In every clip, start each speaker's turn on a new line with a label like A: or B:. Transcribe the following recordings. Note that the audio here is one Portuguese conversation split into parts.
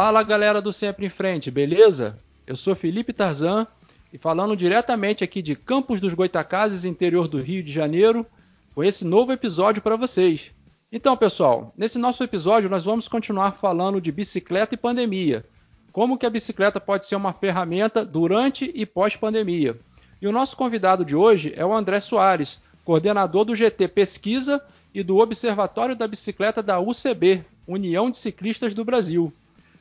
A: Fala galera do Sempre em Frente, beleza? Eu sou Felipe Tarzan e falando diretamente aqui de Campos dos Goitacazes, interior do Rio de Janeiro, com esse novo episódio para vocês. Então, pessoal, nesse nosso episódio nós vamos continuar falando de bicicleta e pandemia. Como que a bicicleta pode ser uma ferramenta durante e pós-pandemia. E o nosso convidado de hoje é o André Soares, coordenador do GT Pesquisa e do Observatório da Bicicleta da UCB, União de Ciclistas do Brasil.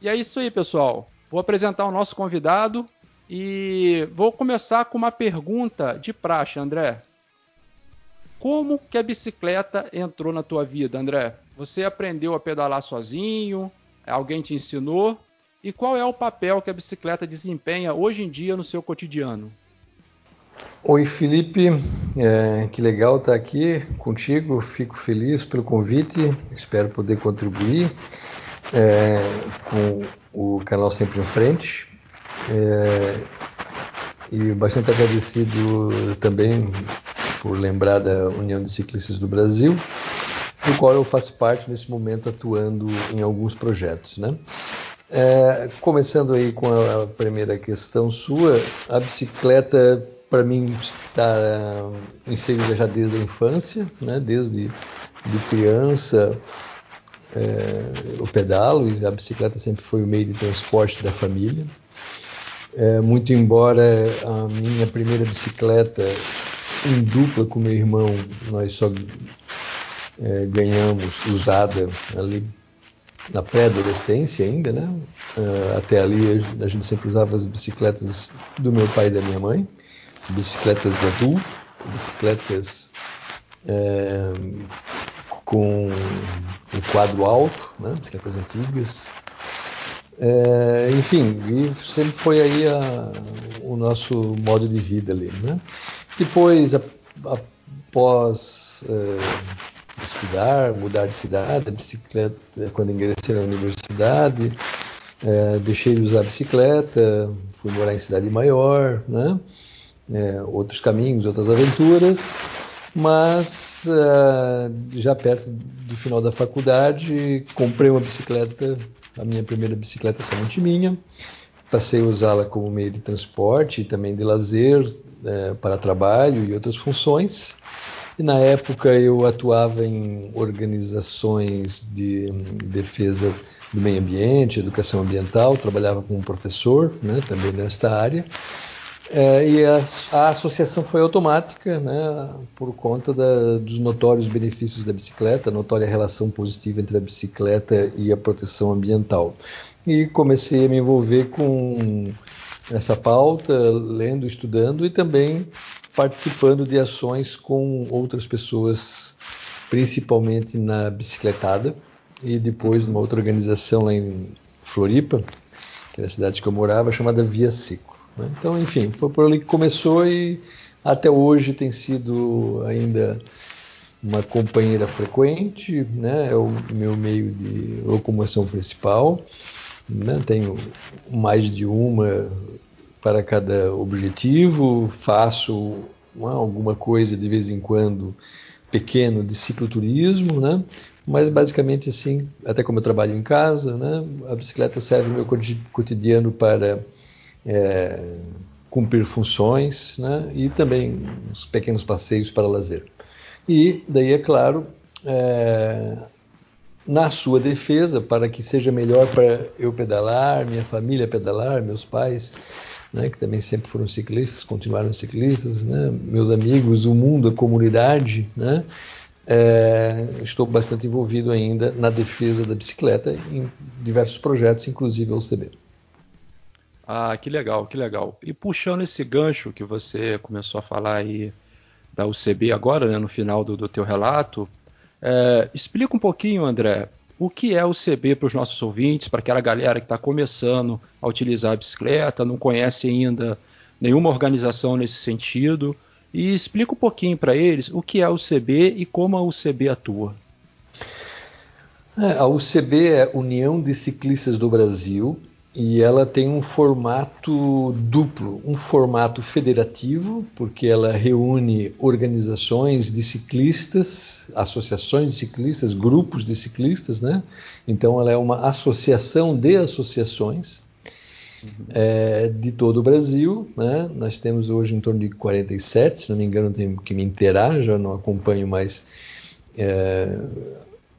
A: E é isso aí, pessoal. Vou apresentar o nosso convidado e vou começar com uma pergunta de praxe, André. Como que a bicicleta entrou na tua vida, André? Você aprendeu a pedalar sozinho? Alguém te ensinou? E qual é o papel que a bicicleta desempenha hoje em dia no seu cotidiano?
B: Oi, Felipe. É, que legal estar aqui contigo. Fico feliz pelo convite. Espero poder contribuir é, com o canal Sempre em Frente. É, e bastante agradecido também por lembrar da União de Ciclistas do Brasil, do qual eu faço parte nesse momento atuando em alguns projetos. Né? É, começando aí com a primeira questão sua, a bicicleta para mim está inserida já desde a infância, né? desde de criança é, eu pedalo e a bicicleta sempre foi o meio de transporte da família. É, muito embora a minha primeira bicicleta em dupla com meu irmão, nós só é, ganhamos usada ali na pré-adolescência ainda, né? Uh, até ali a gente sempre usava as bicicletas do meu pai e da minha mãe, bicicletas de adulto, bicicletas é, com um quadro alto, né? antigas. É, enfim, sempre foi aí a, o nosso modo de vida ali. Né? Depois, após é, estudar, mudar de cidade, a bicicleta, quando ingressei na universidade, é, deixei de usar bicicleta, fui morar em cidade maior, né? É, outros caminhos, outras aventuras, mas uh, já perto do final da faculdade comprei uma bicicleta, a minha primeira bicicleta somente minha, passei a usá-la como meio de transporte e também de lazer uh, para trabalho e outras funções. E na época eu atuava em organizações de defesa do meio ambiente, educação ambiental, trabalhava como professor, né, também nesta área. É, e a, a, associação foi automática, né, por conta da, dos notórios benefícios da bicicleta, a notória relação positiva entre a bicicleta e a proteção ambiental. E comecei a me envolver com essa pauta, lendo, estudando e também participando de ações com outras pessoas, principalmente na bicicletada e depois numa outra organização lá em Floripa, que é a cidade que eu morava, chamada Via Cico. Né? Então, enfim, foi por ali que começou e até hoje tem sido ainda uma companheira frequente, né? é o meu meio de locomoção principal. Né? Tenho mais de uma para cada objetivo, faço uma, alguma coisa de vez em quando pequeno de cicloturismo, né? mas basicamente assim, até como eu trabalho em casa, né? a bicicleta serve no meu cotidiano para é, cumprir funções né, e também uns pequenos passeios para lazer. E daí, é claro, é, na sua defesa, para que seja melhor para eu pedalar, minha família pedalar, meus pais, né, que também sempre foram ciclistas, continuaram ciclistas, né, meus amigos, o mundo, a comunidade, né, é, estou bastante envolvido ainda na defesa da bicicleta em diversos projetos, inclusive o CB.
A: Ah, que legal, que legal. E puxando esse gancho que você começou a falar aí da UCB agora, né, no final do, do teu relato, é, explica um pouquinho, André, o que é o CB para os nossos ouvintes, para aquela galera que está começando a utilizar a bicicleta, não conhece ainda nenhuma organização nesse sentido, e explica um pouquinho para eles o que é o CB e como a UCB atua.
B: É, a UCB é União de Ciclistas do Brasil e ela tem um formato duplo, um formato federativo, porque ela reúne organizações de ciclistas, associações de ciclistas, grupos de ciclistas, né? Então ela é uma associação de associações uhum. é, de todo o Brasil, né? Nós temos hoje em torno de 47, se não me engano, tenho que me inteirar, já não acompanho mais é,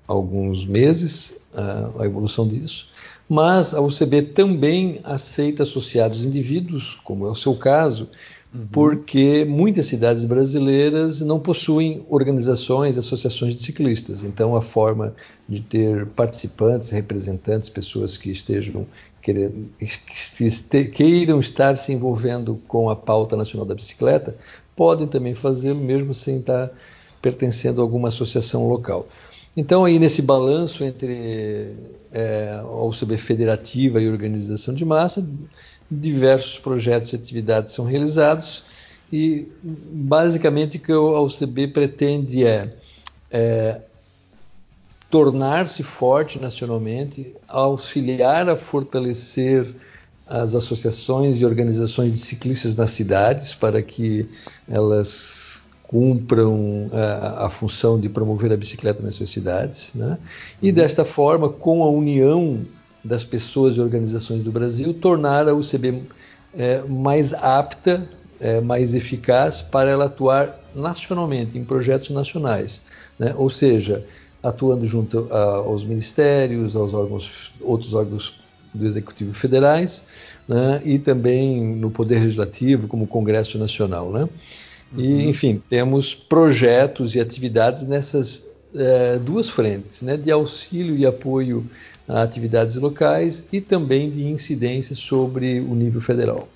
B: alguns meses a, a evolução disso mas a UCB também aceita associados indivíduos, como é o seu caso, uhum. porque muitas cidades brasileiras não possuem organizações, associações de ciclistas. Então, a forma de ter participantes, representantes, pessoas que estejam querendo, que queiram estar se envolvendo com a pauta nacional da bicicleta, podem também fazê-lo mesmo sem estar pertencendo a alguma associação local. Então, aí nesse balanço entre é, a UCB federativa e organização de massa, diversos projetos e atividades são realizados e basicamente o que a UCB pretende é, é tornar-se forte nacionalmente, auxiliar a fortalecer as associações e organizações de ciclistas nas cidades para que elas cumpram a, a, função de promover a bicicleta nas suas cidades, né? e desta forma, com a união das pessoas e organizações do Brasil, tornar a UCB é, mais apta, é, mais eficaz para ela atuar nacionalmente, em projetos nacionais, né? ou seja, atuando junto a, aos ministérios, aos órgãos, outros órgãos do Executivo federais, né? e também no Poder Legislativo, como o Congresso Nacional. Né? E, uhum. enfim, temos projetos e atividades nessas é, duas frentes, né, de auxílio e apoio a atividades locais e também de incidência sobre o nível federal.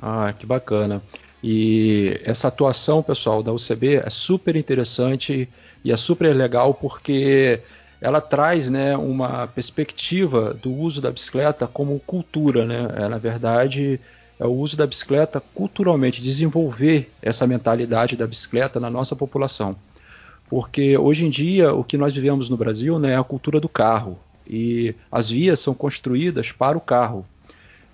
A: Ah, que bacana. E essa atuação, pessoal, da UCB é super interessante e é super legal porque ela traz né, uma perspectiva do uso da bicicleta como cultura. Né? É, na verdade, é o uso da bicicleta culturalmente, desenvolver essa mentalidade da bicicleta na nossa população. Porque hoje em dia o que nós vivemos no Brasil né, é a cultura do carro e as vias são construídas para o carro.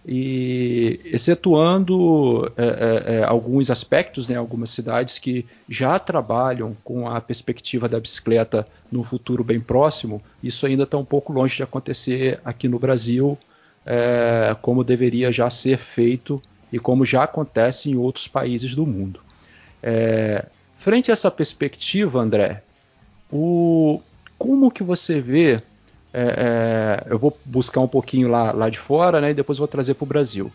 A: E excetuando é, é, é alguns aspectos, né, algumas cidades que já trabalham com a perspectiva da bicicleta no futuro bem próximo, isso ainda está um pouco longe de acontecer aqui no Brasil, é, como deveria já ser feito e como já acontece em outros países do mundo. É, frente a essa perspectiva, André, o, como que você vê? É, é eu vou buscar um pouquinho lá, lá de fora, né, e depois vou trazer para o Brasil.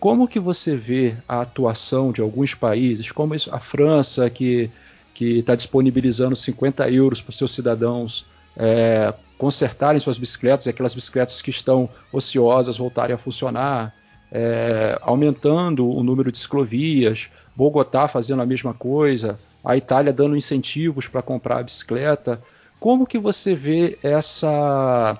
A: Como que você vê a atuação de alguns países, como a França, que está disponibilizando 50 euros para os seus cidadãos é, consertarem suas bicicletas, aquelas bicicletas que estão ociosas voltarem a funcionar, é, aumentando o número de ciclovias, Bogotá fazendo a mesma coisa, a Itália dando incentivos para comprar a bicicleta. Como que você vê essa,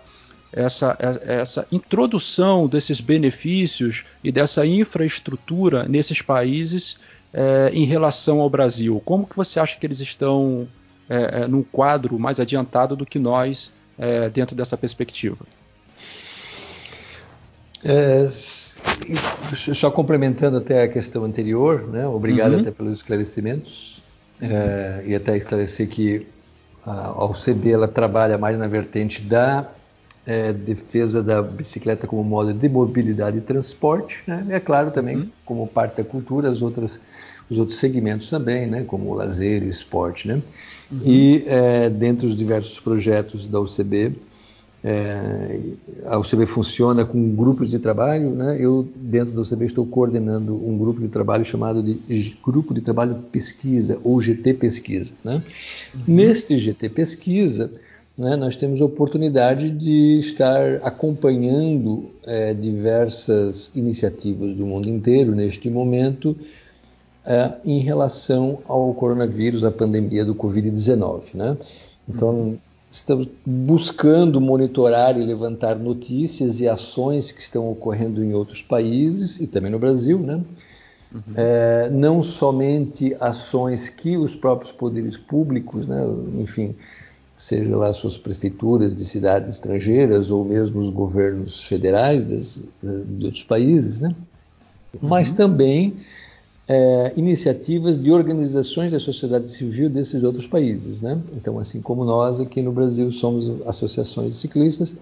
A: essa, essa introdução desses benefícios e dessa infraestrutura nesses países é, em relação ao Brasil? Como que você acha que eles estão é, é, num quadro mais adiantado do que nós é, dentro dessa perspectiva.
B: É, só complementando até a questão anterior, né? obrigado uhum. até pelos esclarecimentos é, e até esclarecer que a OCB ela trabalha mais na vertente da é, defesa da bicicleta como modo de mobilidade e transporte, né? é claro também uhum. como parte da cultura as outras os outros segmentos também, né? como o lazer e esporte, né? Uhum. E é, dentre os diversos projetos da UCB, é, a UCB funciona com grupos de trabalho. Né? Eu, dentro da UCB, estou coordenando um grupo de trabalho chamado de Grupo de Trabalho Pesquisa, ou GT Pesquisa. Né? Uhum. Neste GT Pesquisa, né, nós temos a oportunidade de estar acompanhando é, diversas iniciativas do mundo inteiro neste momento é, em relação ao coronavírus, à pandemia do Covid-19. Né? Então, estamos buscando monitorar e levantar notícias e ações que estão ocorrendo em outros países e também no Brasil, né? Uhum. É, não somente ações que os próprios poderes públicos, né, enfim, seja lá suas prefeituras de cidades estrangeiras ou mesmo os governos federais das, de outros países, né? Uhum. mas também é, iniciativas de organizações da sociedade civil desses outros países. Né? Então, assim como nós aqui no Brasil somos associações de ciclistas,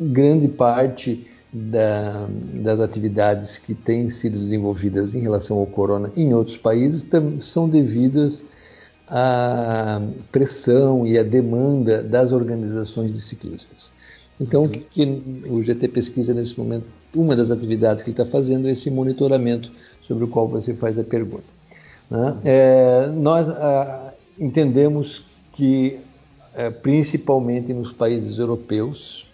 B: grande parte da, das atividades que têm sido desenvolvidas em relação ao corona em outros países são devidas à pressão e à demanda das organizações de ciclistas. Então, que, que o GT Pesquisa nesse momento, uma das atividades que está fazendo é esse monitoramento sobre o qual você faz a pergunta. Né? É, nós ah, entendemos que, é, principalmente nos países europeus,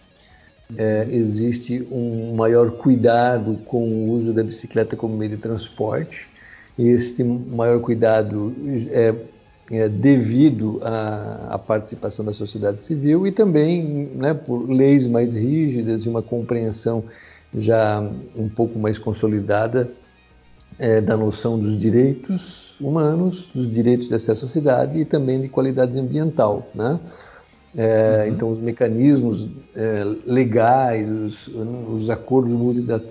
B: é, existe um maior cuidado com o uso da bicicleta como meio de transporte. E este maior cuidado é, é devido à, à, participação da sociedade civil e também né, por leis mais rígidas e uma compreensão já um pouco mais consolidada é, da noção dos direitos humanos, dos direitos de acesso à cidade e também de qualidade ambiental. Né? É, uhum. Então, os mecanismos é, legais, os, os, acordos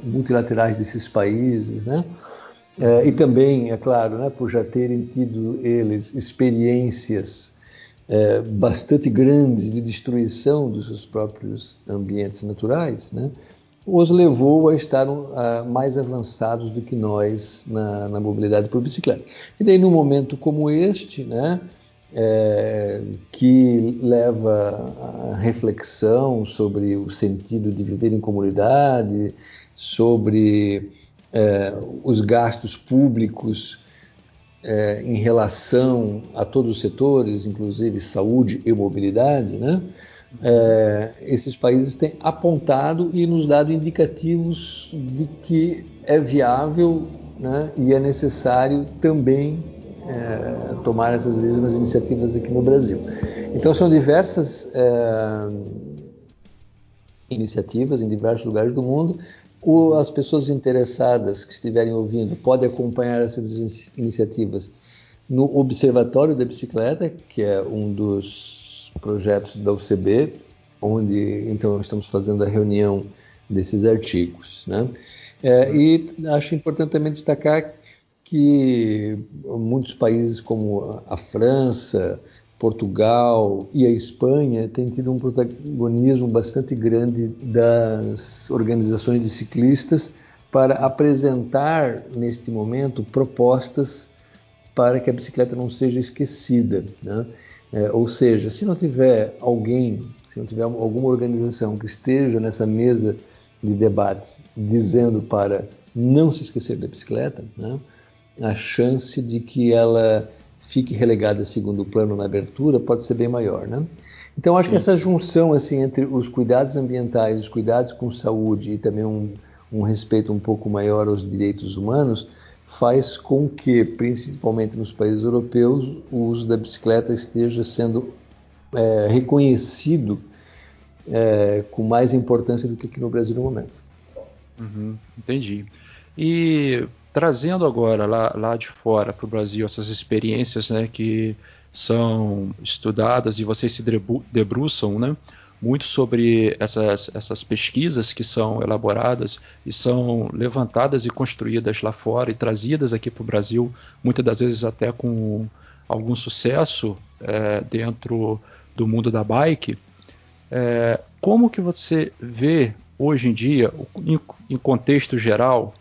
B: multilaterais desses países, né? É, e também, é claro, né, por já terem tido eles experiências é, bastante grandes de destruição dos seus próprios ambientes naturais, né? Os levou a estar uh, mais avançados do que nós na, na, mobilidade por bicicleta. E daí, num momento como este, né, é, que leva a reflexão sobre o sentido de viver em comunidade, sobre é, os gastos públicos é, em relação a todos os setores, inclusive saúde e mobilidade, né? É, esses países têm apontado e nos dado indicativos de que é viável né, e é necessário também é, tomar essas mesmas iniciativas aqui no Brasil. Então são diversas é, iniciativas em diversos lugares do mundo. O, as pessoas interessadas que estiverem ouvindo podem acompanhar essas iniciativas no Observatório da Bicicleta, que é um dos projetos da UCB, onde então estamos fazendo a reunião desses artigos. Né? É, e acho importante também destacar que muitos países como a França, Portugal e a Espanha têm tido um protagonismo bastante grande das organizações de ciclistas para apresentar neste momento propostas para que a bicicleta não seja esquecida. Né? É, ou seja, se não tiver alguém, se não tiver alguma organização que esteja nessa mesa de debates dizendo para não se esquecer da bicicleta, né? a chance de que ela fique relegada a segundo plano na abertura pode ser bem maior, né? Então acho Sim. que essa junção assim entre os cuidados ambientais, os cuidados com saúde e também um, um respeito um pouco maior aos direitos humanos faz com que, principalmente nos países europeus, o uso da bicicleta esteja sendo é, reconhecido é, com mais importância do que aqui no Brasil no momento.
A: Uhum, entendi. E trazendo agora lá, lá de fora para o Brasil essas experiências né, que são estudadas e vocês se debruçam né, muito sobre essas, essas pesquisas que são elaboradas e são levantadas e construídas lá fora e trazidas aqui para o Brasil, muitas das vezes até com algum sucesso é, dentro do mundo da bike. É, como que você vê hoje em dia, em, em contexto geral,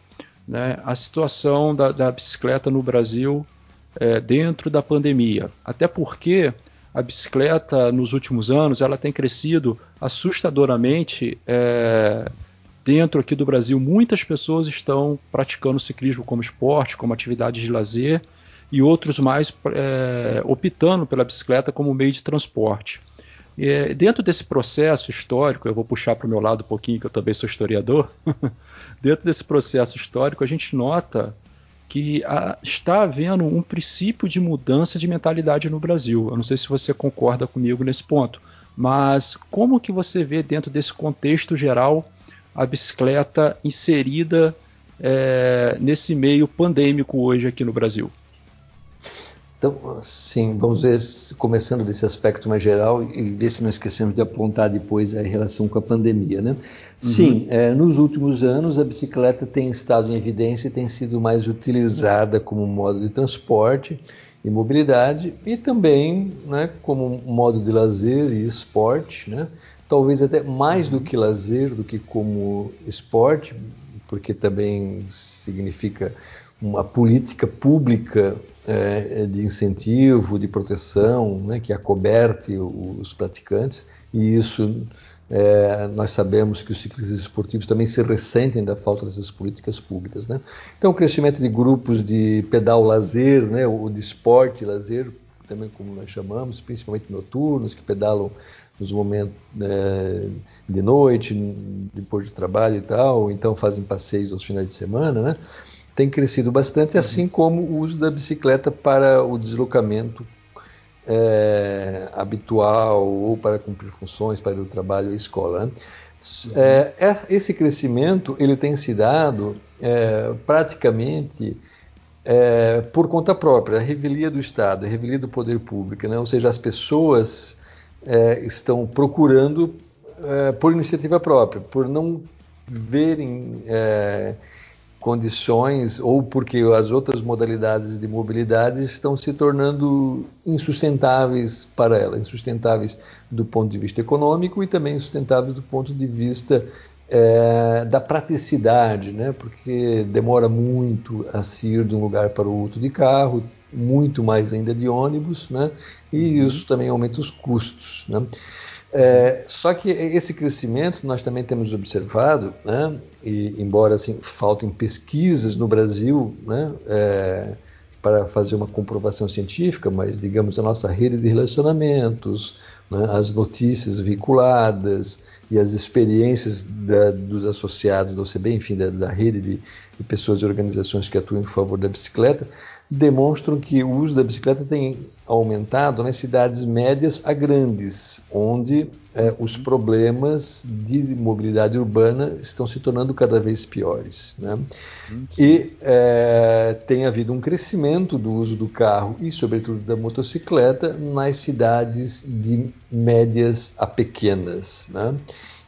A: né, a situação da, da, bicicleta no Brasil é, dentro da pandemia. Até porque a bicicleta nos últimos anos ela tem crescido assustadoramente é, dentro aqui do Brasil. Muitas pessoas estão praticando ciclismo como esporte, como atividade de lazer e outros mais é, optando pela bicicleta como meio de transporte. E, dentro desse processo histórico, eu vou puxar para o meu lado um pouquinho, que eu também sou historiador. dentro desse processo histórico, a gente nota que a, está havendo um princípio de mudança de mentalidade no Brasil. Eu não sei se você concorda comigo nesse ponto, mas como que você vê dentro desse contexto geral a bicicleta inserida é, nesse meio pandêmico hoje aqui no Brasil?
B: Então, sim, vamos ver, começando desse aspecto mais geral e ver se não esquecemos de apontar depois a relação com a pandemia, né? Uhum. Sim, é, nos últimos anos a bicicleta tem estado em evidência e tem sido mais utilizada como modo de transporte e mobilidade e também né, como modo de lazer e esporte, né? talvez até mais do que lazer, do que como esporte, porque também significa uma política pública é, de incentivo, de proteção, né, que acoberte os praticantes, e isso é, nós sabemos que os ciclistas esportivos também se ressentem da falta dessas políticas públicas. Né? Então, o crescimento de grupos de pedal lazer, né, ou de esporte lazer, também como nós chamamos, principalmente noturnos, que pedalam nos momentos é, de noite, depois do trabalho e tal, então fazem passeios aos finais de semana, né? Tem crescido bastante, assim como o uso da bicicleta para o deslocamento é, habitual ou para cumprir funções para ir ao trabalho e escola. Né? É, esse crescimento ele tem se dado é, praticamente é, por conta própria, a revelia do Estado, a revelia do poder público, né? ou seja, as pessoas é, estão procurando é, por iniciativa própria, por não verem condições ou porque as outras modalidades de mobilidade estão se tornando insustentáveis para ela, insustentáveis do ponto de vista econômico e também insustentáveis do ponto de vista é, da praticidade, né? porque demora muito a se ir de um lugar para o outro de carro, muito mais ainda de ônibus, né? e uhum. isso também aumenta os custos. Né? É, só que esse crescimento nós também temos observado, né, e embora assim, faltem pesquisas no Brasil né, é, para fazer uma comprovação científica, mas digamos a nossa rede de relacionamentos, né, as notícias vinculadas e as experiências da, dos associados do OCB, enfim, da, da rede de, de pessoas e organizações que atuam em favor da bicicleta, demonstram que o uso da bicicleta tem aumentado nas cidades médias a grandes, onde é, os problemas de mobilidade urbana estão se tornando cada vez piores. Né? E é, tem havido um crescimento do uso do carro e, sobretudo, da motocicleta nas cidades de médias a pequenas. Né?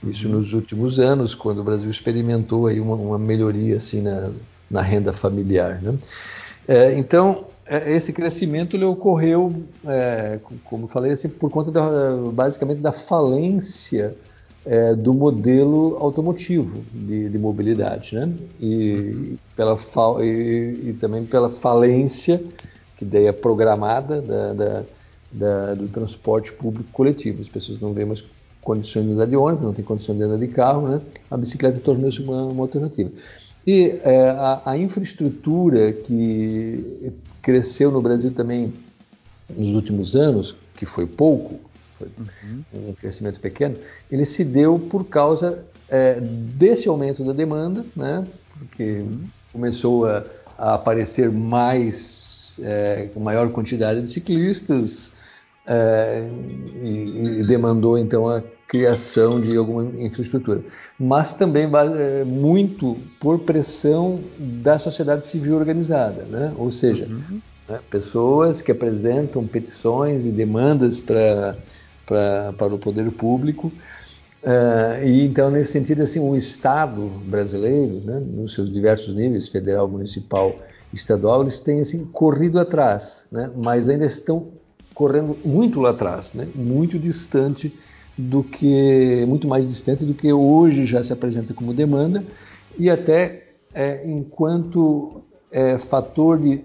B: Isso uhum. nos últimos anos, quando o Brasil experimentou aí uma, uma melhoria assim, na, na renda familiar. Né? É, então, é, esse crescimento ele ocorreu, é, como falei, assim, por conta da, basicamente da falência é, do modelo automotivo de, de mobilidade, né? E, pela e, e, também pela falência, que daí é programada, da, da, da, do transporte público coletivo. As pessoas não vêem mais condições de andar de ônibus, não tem condições de andar de carro, né? A bicicleta tornou-se uma, uma alternativa. E é, a, a, infraestrutura que cresceu no Brasil também nos últimos anos, que foi pouco, foi uhum. um crescimento pequeno, ele se deu por causa é, desse aumento da demanda, né? porque uhum. começou a, a, aparecer mais, é, com maior quantidade de ciclistas, é, e, e demandou então a criação de alguma infraestrutura, mas também é, muito por pressão da sociedade civil organizada, né? ou seja, uhum. né, pessoas que apresentam petições e demandas para para o poder público. Uh, e então, nesse sentido, assim, o Estado brasileiro, né, nos seus diversos níveis, federal, municipal, estadual, eles têm assim, corrido atrás, né, mas ainda estão correndo muito lá atrás, né, muito distante do que muito mais distante do que hoje já se apresenta como demanda e até é, enquanto é, fator de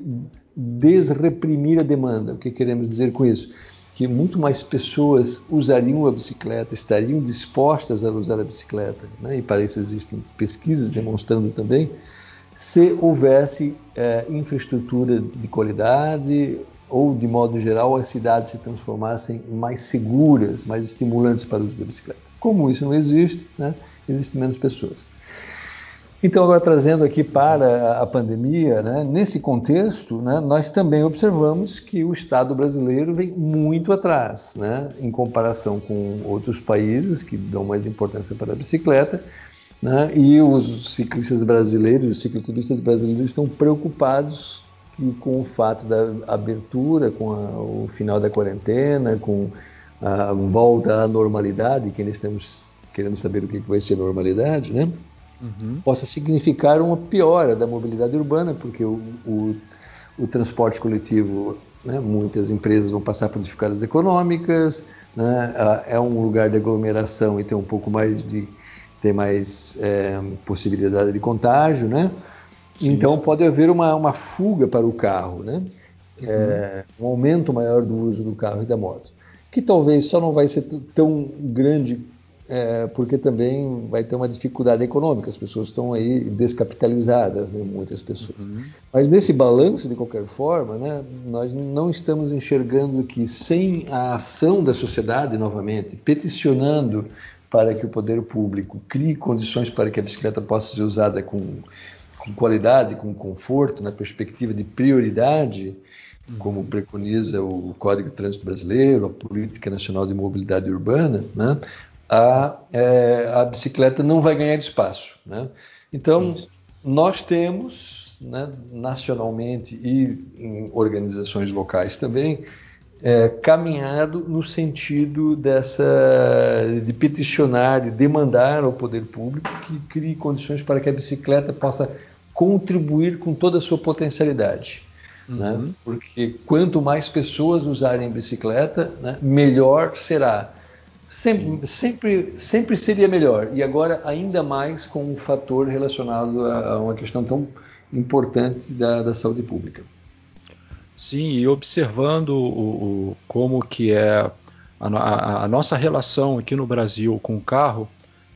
B: desreprimir a demanda. O que queremos dizer com isso? Que muito mais pessoas usariam a bicicleta, estariam dispostas a usar a bicicleta, né? e para isso existem pesquisas demonstrando também, se houvesse é, infraestrutura de qualidade, ou de modo geral as cidades se transformassem mais seguras, mais estimulantes para o uso da bicicleta. Como isso não existe, né, existem menos pessoas. Então, agora trazendo aqui para a pandemia, né, nesse contexto, né, nós também observamos que o Estado brasileiro vem muito atrás, né, em comparação com outros países que dão mais importância para a bicicleta, né, e os ciclistas brasileiros, os cicloturistas brasileiros estão preocupados que com o fato da abertura, com a, o final da quarentena, com a volta à normalidade, que nós estamos querendo saber o que vai ser normalidade, né? Uhum. possa significar uma piora da mobilidade urbana, porque o, o, o transporte coletivo, né, muitas empresas vão passar por dificuldades econômicas, né, é um lugar de aglomeração e tem um pouco mais de tem mais é, possibilidade de contágio, né? Sim, então pode haver uma, uma fuga para o carro, né? É, um aumento maior do uso do carro e da moto, que talvez só não vai ser tão grande é, porque também vai ter uma dificuldade econômica, as pessoas estão aí descapitalizadas, né, muitas pessoas. Uhum. Mas nesse balanço, de qualquer forma, né, nós não estamos enxergando que sem a ação da sociedade, novamente, peticionando para que o poder público crie condições para que a bicicleta possa ser usada com, com qualidade, com conforto, na perspectiva de prioridade, como uhum. preconiza o Código de Trânsito Brasileiro, a Política Nacional de Mobilidade Urbana, né? a, é, a bicicleta não vai ganhar espaço. Né? Então, Sim. nós temos, né, nacionalmente e em organizações locais também, é, caminhado no sentido dessa de peticionar, de demandar ao poder público que crie condições para que a bicicleta possa contribuir com toda a sua potencialidade. Uhum. Né? Porque quanto mais pessoas usarem bicicleta, né, melhor será. Sempre, sempre, sempre seria melhor. E agora, ainda mais com um fator relacionado a uma questão tão importante da, da saúde pública.
A: Sim, e observando o, o como que é a, a, a, nossa relação aqui no Brasil com o carro,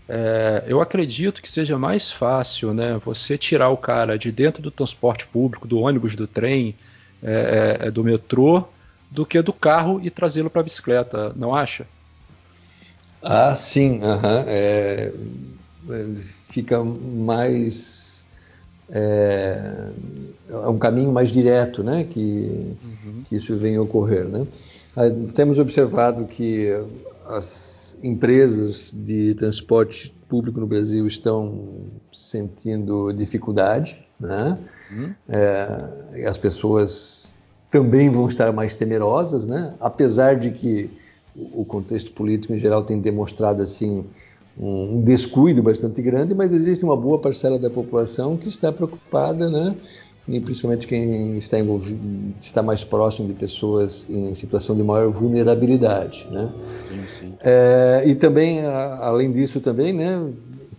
A: é, eu acredito que seja mais fácil né, você tirar o cara de dentro do transporte público, do ônibus, do trem, é, é, do metrô, do que do carro e trazê-lo para a bicicleta, não acha?
B: Ah, sim, é, é, fica mais. É, é, um caminho mais direto né, que, uhum. que isso vem ocorrer. Né? Ah, temos observado que as empresas de transporte público no Brasil estão sentindo dificuldade, né? Uhum. É, as pessoas também vão estar mais temerosas, né? apesar de que o contexto político em geral tem demonstrado assim um descuido bastante grande, mas existe uma boa parcela da população que está preocupada, né? E principalmente quem está envolvido, está mais próximo de pessoas em situação de maior vulnerabilidade, né? Sim, sim. É, e também, além disso, também, né?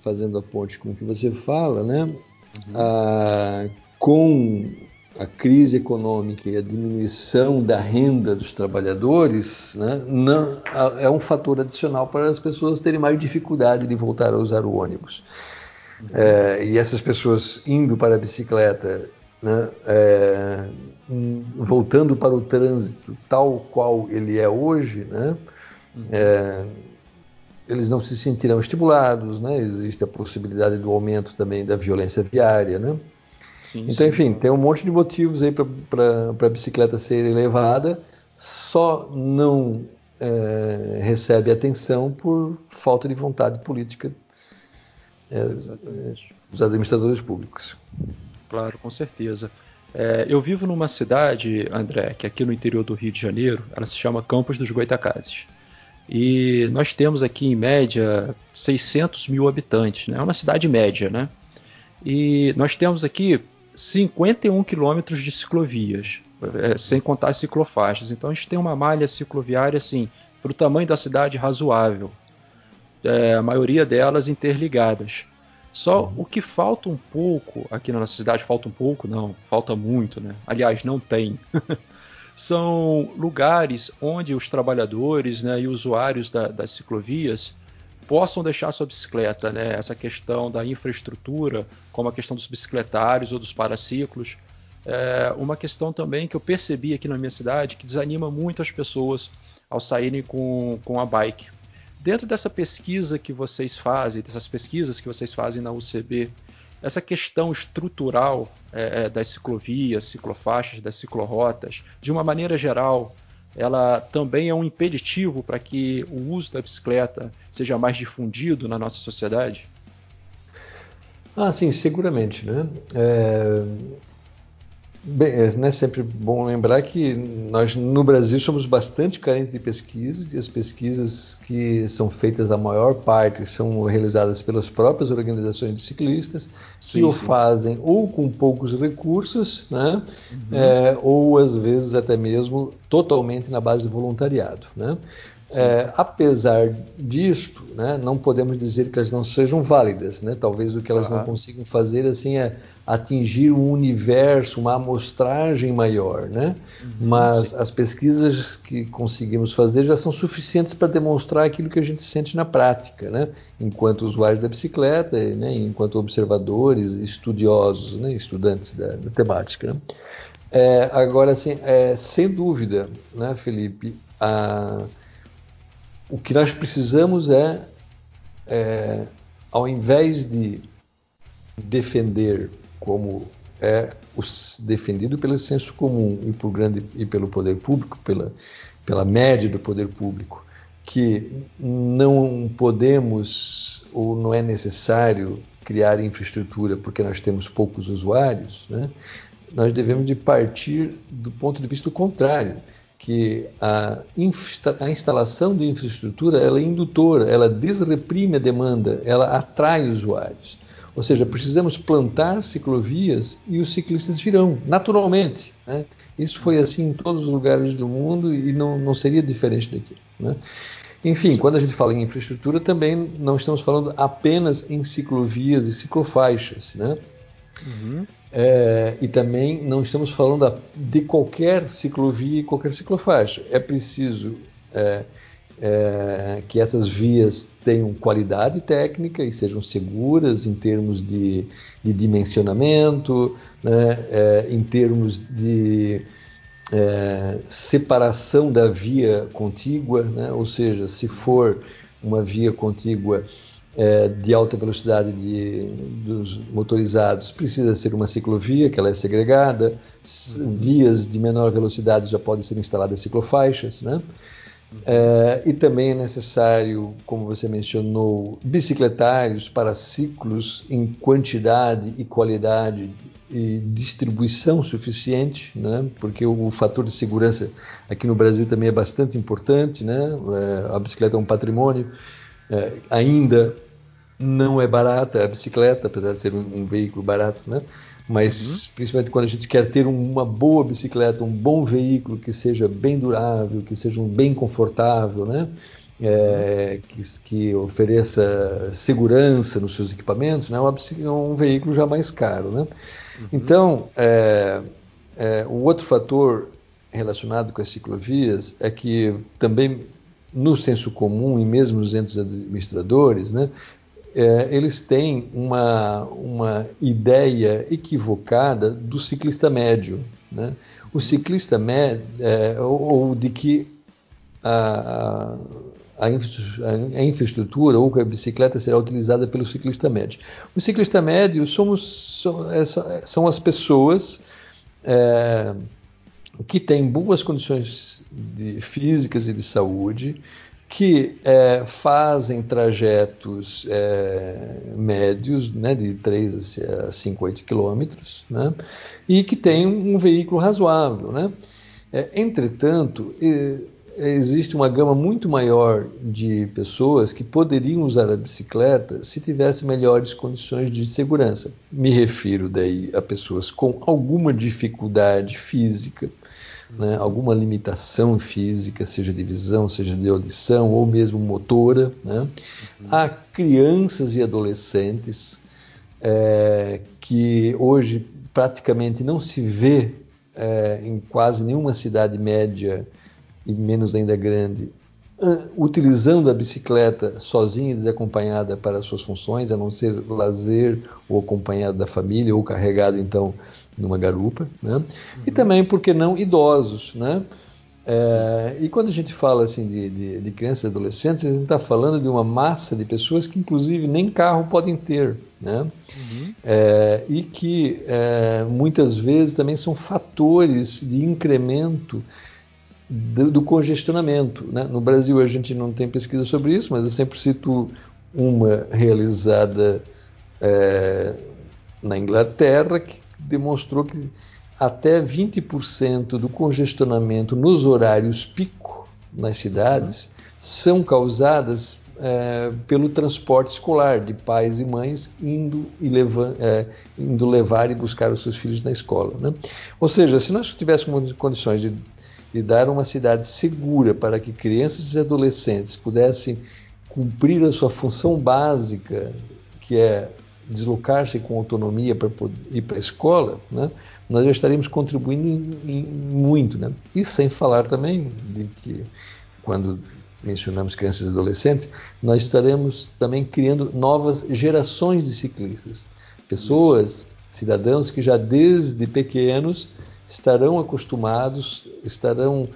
B: Fazendo a ponte com o que você fala, né? Uhum. A, com a crise econômica e a diminuição da renda dos trabalhadores né, não, é um fator adicional para as pessoas terem mais dificuldade de voltar a usar o ônibus. É, e essas pessoas indo para a bicicleta, né, é, voltando para o trânsito tal qual ele é hoje, né, é, eles não se sentirão estimulados, né, existe a possibilidade do aumento também da violência viária, né, Sim, então, sim. enfim, tem um monte de motivos aí para a bicicleta ser elevada, só não é, recebe atenção por falta de vontade política é, dos administradores públicos.
A: Claro, com certeza. É, eu vivo numa cidade, André, que é aqui no interior do Rio de Janeiro, ela se chama Campos dos Goitacazes. E nós temos aqui, em média, 600 mil habitantes, né? É uma cidade média, né? E nós temos aqui 51 quilômetros de ciclovias, é, sem contar as ciclofaixas. Então a gente tem uma malha cicloviária assim, para o tamanho da cidade razoável. É, a maioria delas interligadas. Só o que falta um pouco aqui na nossa cidade, falta um pouco, não, falta muito, né? Aliás, não tem. São lugares onde os trabalhadores né, e usuários da, das ciclovias possam deixar sua bicicleta, né? Essa questão da infraestrutura, como a questão dos bicicletários ou dos paraciclos. É uma questão também que eu percebi aqui na minha cidade que desanima muito as pessoas ao saírem com, com a bike. Dentro dessa pesquisa que vocês fazem, dessas pesquisas que vocês fazem na UCB, essa questão estrutural é, é das ciclovias, ciclofaixas, das ciclorotas, de uma maneira geral, ela também é um impeditivo para que o uso da bicicleta seja mais difundido na nossa sociedade?
B: Ah, sim, seguramente, né? É... Bem, é né, sempre bom lembrar que nós no Brasil somos bastante carentes de pesquisas e as pesquisas que são feitas a maior parte são realizadas pelas próprias organizações de ciclistas que sim, o sim. fazem ou com poucos recursos, né, uhum. é, ou às vezes até mesmo totalmente na base de voluntariado, né. É, apesar disto, né, não podemos dizer que elas não sejam válidas. Né? Talvez o que elas uhum. não consigam fazer assim é atingir um universo, uma amostragem maior. Né? Uhum, Mas sim. as pesquisas que conseguimos fazer já são suficientes para demonstrar aquilo que a gente sente na prática, né? enquanto usuários da bicicleta, né? enquanto observadores, estudiosos, né? estudantes da, da temática. Né? É, agora, assim, é, sem dúvida, né, Felipe, a o que nós precisamos é, é ao invés de defender como é defendido pelo senso comum e, por grande, e pelo poder público, pela, pela média do poder público, que não podemos ou não é necessário criar infraestrutura porque nós temos poucos usuários, né? nós devemos de partir do ponto de vista contrário que a, a, instalação de infraestrutura ela é indutora, ela desreprime a demanda, ela atrai usuários. Ou seja, precisamos plantar ciclovias e os ciclistas virão, naturalmente. Né? Isso foi assim em todos os lugares do mundo e não, não seria diferente daqui. Né? Enfim, quando a gente fala em infraestrutura, também não estamos falando apenas em ciclovias e ciclofaixas. Né? Uhum. É, e também não estamos falando de qualquer ciclovia e qualquer ciclofaixa. É preciso é, é, que essas vias tenham qualidade técnica e sejam seguras em termos de, de dimensionamento, né, é, em termos de é, separação da via contígua, né, ou seja, se for uma via contígua é, de alta velocidade de, dos motorizados precisa ser uma ciclovia, que ela é segregada, vias de menor velocidade já podem ser instaladas ciclofaixas, né? É, e também é necessário, como você mencionou, bicicletários para ciclos em quantidade e qualidade e distribuição suficiente, né? porque o, fator de segurança aqui no Brasil também é bastante importante. Né? É, a bicicleta é um patrimônio é, ainda não é barata a bicicleta, apesar de ser um, um veículo barato, né? Mas uhum. principalmente quando a gente quer ter uma boa bicicleta, um bom veículo que seja bem durável, que seja um bem confortável, né? É, que, que, ofereça segurança nos seus equipamentos, né? É um veículo já mais caro, né? Uhum. Então, é, é, o outro fator relacionado com as ciclovias é que também no senso comum e mesmo entre os administradores, né, é, eles têm uma, uma ideia equivocada do ciclista médio. Né? O ciclista médio, é, ou, ou, de que a, a, a, infraestrutura ou que a bicicleta será utilizada pelo ciclista médio. O ciclista médio somos, é, são as pessoas é, que têm boas condições de, físicas e de saúde, que é, fazem trajetos é, médios, né, de 3 a 5, 8 quilômetros, né, e que têm um veículo razoável. Né. É, entretanto, existe uma gama muito maior de pessoas que poderiam usar a bicicleta se tivesse melhores condições de segurança. Me refiro daí a pessoas com alguma dificuldade física, né, alguma limitação física, seja de visão, seja de audição ou mesmo motora. Né? Uhum. Há crianças e adolescentes é, que hoje praticamente não se vê é, em quase nenhuma cidade média e menos ainda grande utilizando a bicicleta sozinha e desacompanhada para suas funções, a não ser lazer ou acompanhado da família ou carregado então numa garupa, né? Uhum. E também, por que não, idosos, né? É, e quando a gente fala assim de, de, de crianças e adolescentes, a gente está falando de uma massa de pessoas que inclusive nem carro podem ter, né? Uhum. É, e que é, muitas vezes também são fatores de incremento do, do congestionamento. Né? No Brasil a gente não tem pesquisa sobre isso, mas eu sempre cito uma realizada é, na Inglaterra que demonstrou que até 20% do congestionamento nos horários pico nas cidades são causadas é, pelo transporte escolar de pais e mães indo, e leva, é, indo levar e buscar os seus filhos na escola. Né? Ou seja, se nós tivéssemos condições de, de dar uma cidade segura para que crianças e adolescentes pudessem cumprir a sua função básica, que é deslocar-se com autonomia para ir para a escola, né? nós já estaríamos contribuindo em, em, muito. Né? E sem falar também de que quando mencionamos crianças e adolescentes, nós estaremos também criando novas gerações de ciclistas. Pessoas, Isso. cidadãos que já desde pequenos estarão acostumados, estarão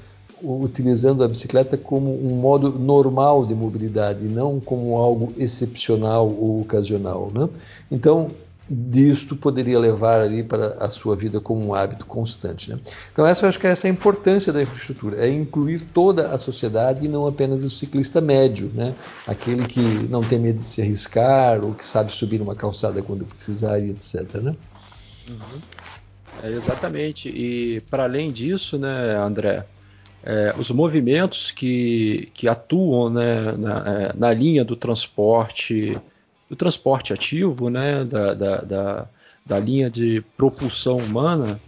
B: utilizando a bicicleta como um modo normal de mobilidade, não como algo excepcional ou ocasional. Né? Então, disto poderia levar ali para a sua vida como um hábito constante. Né? Então essa eu acho que essa é a importância da infraestrutura, é incluir toda a sociedade e não apenas o ciclista médio, né? aquele que não tem medo de se arriscar ou que sabe subir uma calçada quando precisar e etc. Né?
A: Uhum. É, exatamente. E para além disso, né, André, é, os movimentos que, que atuam né, na, é, na linha do transporte do transporte ativo, né, da, da, da, da linha de propulsão humana,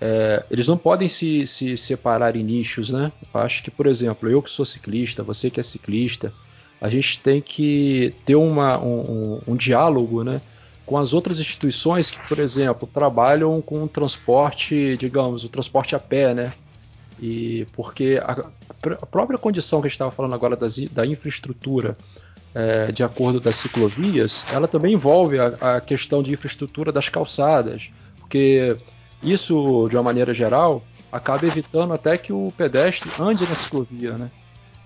A: é, eles não podem se, se separar em nichos, né? Eu acho que, por exemplo, eu que sou ciclista, você que é ciclista, a gente tem que ter uma, um, um, diálogo, né? Com as outras instituições que, por exemplo, trabalham com o transporte, digamos, o transporte a pé, né? E porque a, a própria condição que a gente estava falando agora das, da infraestrutura é, de acordo das ciclovias, ela também envolve a, a, questão de infraestrutura das calçadas, porque isso, de uma maneira geral, acaba evitando até que o pedestre ande na ciclovia, né?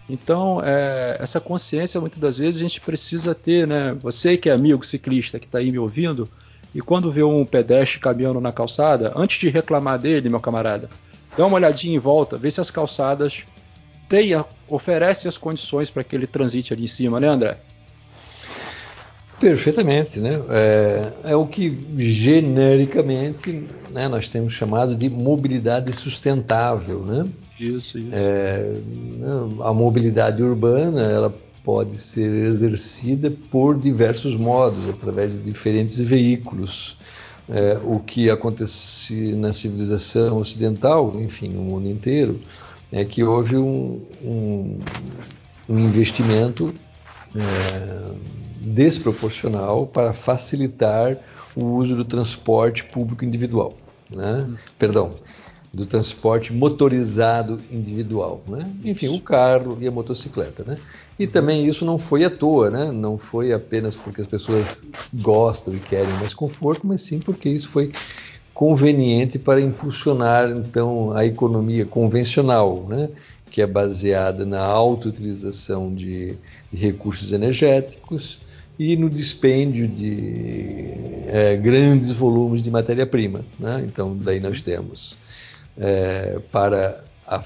A: Então, é, essa consciência, muitas das vezes, a gente precisa ter, né? Você que é amigo ciclista, que está aí me ouvindo, e quando vê um pedestre caminhando na calçada, antes de reclamar dele, meu camarada, dá uma olhadinha em volta, vê se as calçadas tenha, oferece as condições para que ele transite ali em cima, né, André?
B: Perfeitamente, né? É, é, o que genericamente né, nós temos chamado de mobilidade sustentável, né?
A: Isso, isso.
B: É, a mobilidade urbana ela pode ser exercida por diversos modos, através de diferentes veículos. É, o que acontece na civilização ocidental, enfim, no mundo inteiro, é que houve um, um, um investimento é, desproporcional para facilitar o uso do transporte público individual. Né? Perdão, do transporte motorizado individual, né? Enfim, o carro e a motocicleta, né? E também isso não foi à toa, né? Não foi apenas porque as pessoas gostam e querem mais conforto, mas sim porque isso foi conveniente para impulsionar então a economia convencional, né, que é baseada na autoutilização de, de recursos energéticos e no dispêndio de é, grandes volumes de matéria-prima. Né? Então, daí nós temos é, para a